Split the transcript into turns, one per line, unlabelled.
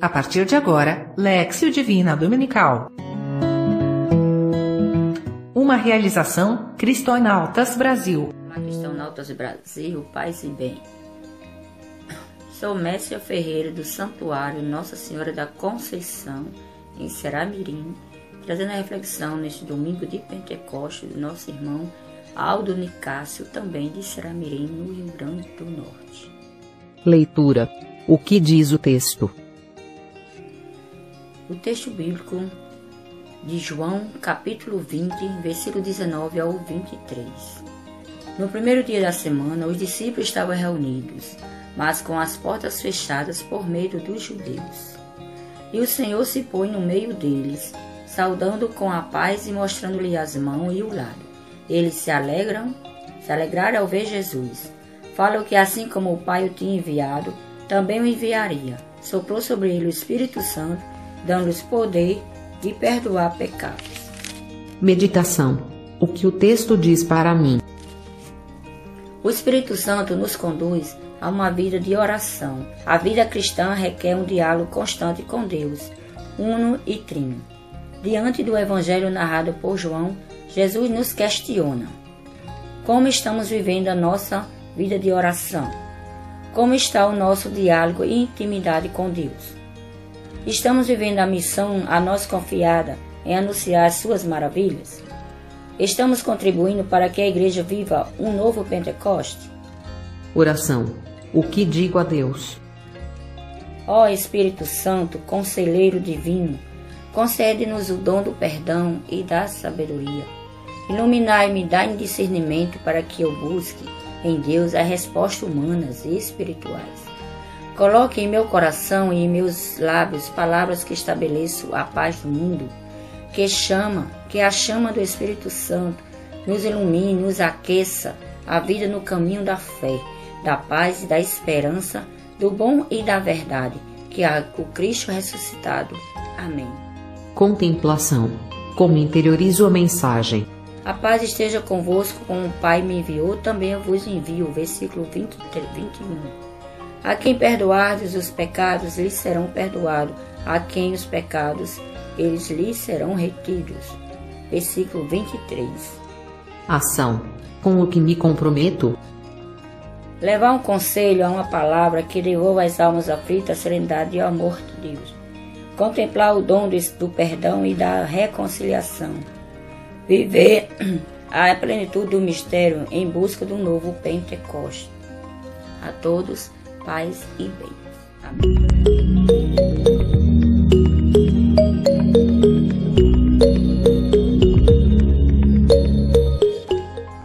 A partir de agora, Lexio Divina Dominical. Uma realização Cristonautas Brasil.
Cristonautas Brasil, paz e bem. Sou Messia Ferreira do Santuário Nossa Senhora da Conceição, em Seramirim, trazendo a reflexão neste domingo de Pentecostes do nosso irmão Aldo Nicásio, também de Seramirim, no Rio Grande do Norte.
Leitura. O que diz o texto?
O texto bíblico de João, capítulo 20, versículo 19 ao 23. No primeiro dia da semana, os discípulos estavam reunidos, mas com as portas fechadas por medo dos judeus. E o Senhor se põe no meio deles, saudando com a paz e mostrando-lhe as mãos e o lado. Eles se alegram, se alegraram ao ver Jesus. Falam que assim como o Pai o tinha enviado, também o enviaria. Soprou sobre ele o Espírito Santo, dando-lhes poder de perdoar pecados.
Meditação. O que o texto diz para mim?
O Espírito Santo nos conduz a uma vida de oração. A vida cristã requer um diálogo constante com Deus, uno e trino. Diante do evangelho narrado por João, Jesus nos questiona: Como estamos vivendo a nossa vida de oração? Como está o nosso diálogo e intimidade com Deus? Estamos vivendo a missão a nós confiada em anunciar as suas maravilhas? Estamos contribuindo para que a igreja viva um novo Pentecoste?
Oração. O que digo a Deus?
Ó Espírito Santo, conselheiro divino, concede-nos o dom do perdão e da sabedoria. Iluminai-me, dai-me discernimento para que eu busque em Deus as respostas humanas e espirituais. Coloque em meu coração e em meus lábios palavras que estabeleçam a paz do mundo, que chama, que a chama do Espírito Santo nos ilumine, nos aqueça a vida no caminho da fé, da paz e da esperança, do bom e da verdade, que é o Cristo ressuscitado. Amém.
Contemplação. Como interiorizo a mensagem?
A paz esteja convosco, como o Pai me enviou, também eu vos envio. Versículo 23, 21. A quem perdoardes os pecados, lhes serão perdoados. A quem os pecados, eles lhes serão retidos. Versículo 23.
Ação. Com o que me comprometo?
Levar um conselho a uma palavra que devolva às almas aflitas a serenidade e o amor de Deus. Contemplar o dom do perdão e da reconciliação viver a plenitude do mistério em busca do novo Pentecoste. A todos, paz e bem. Amém.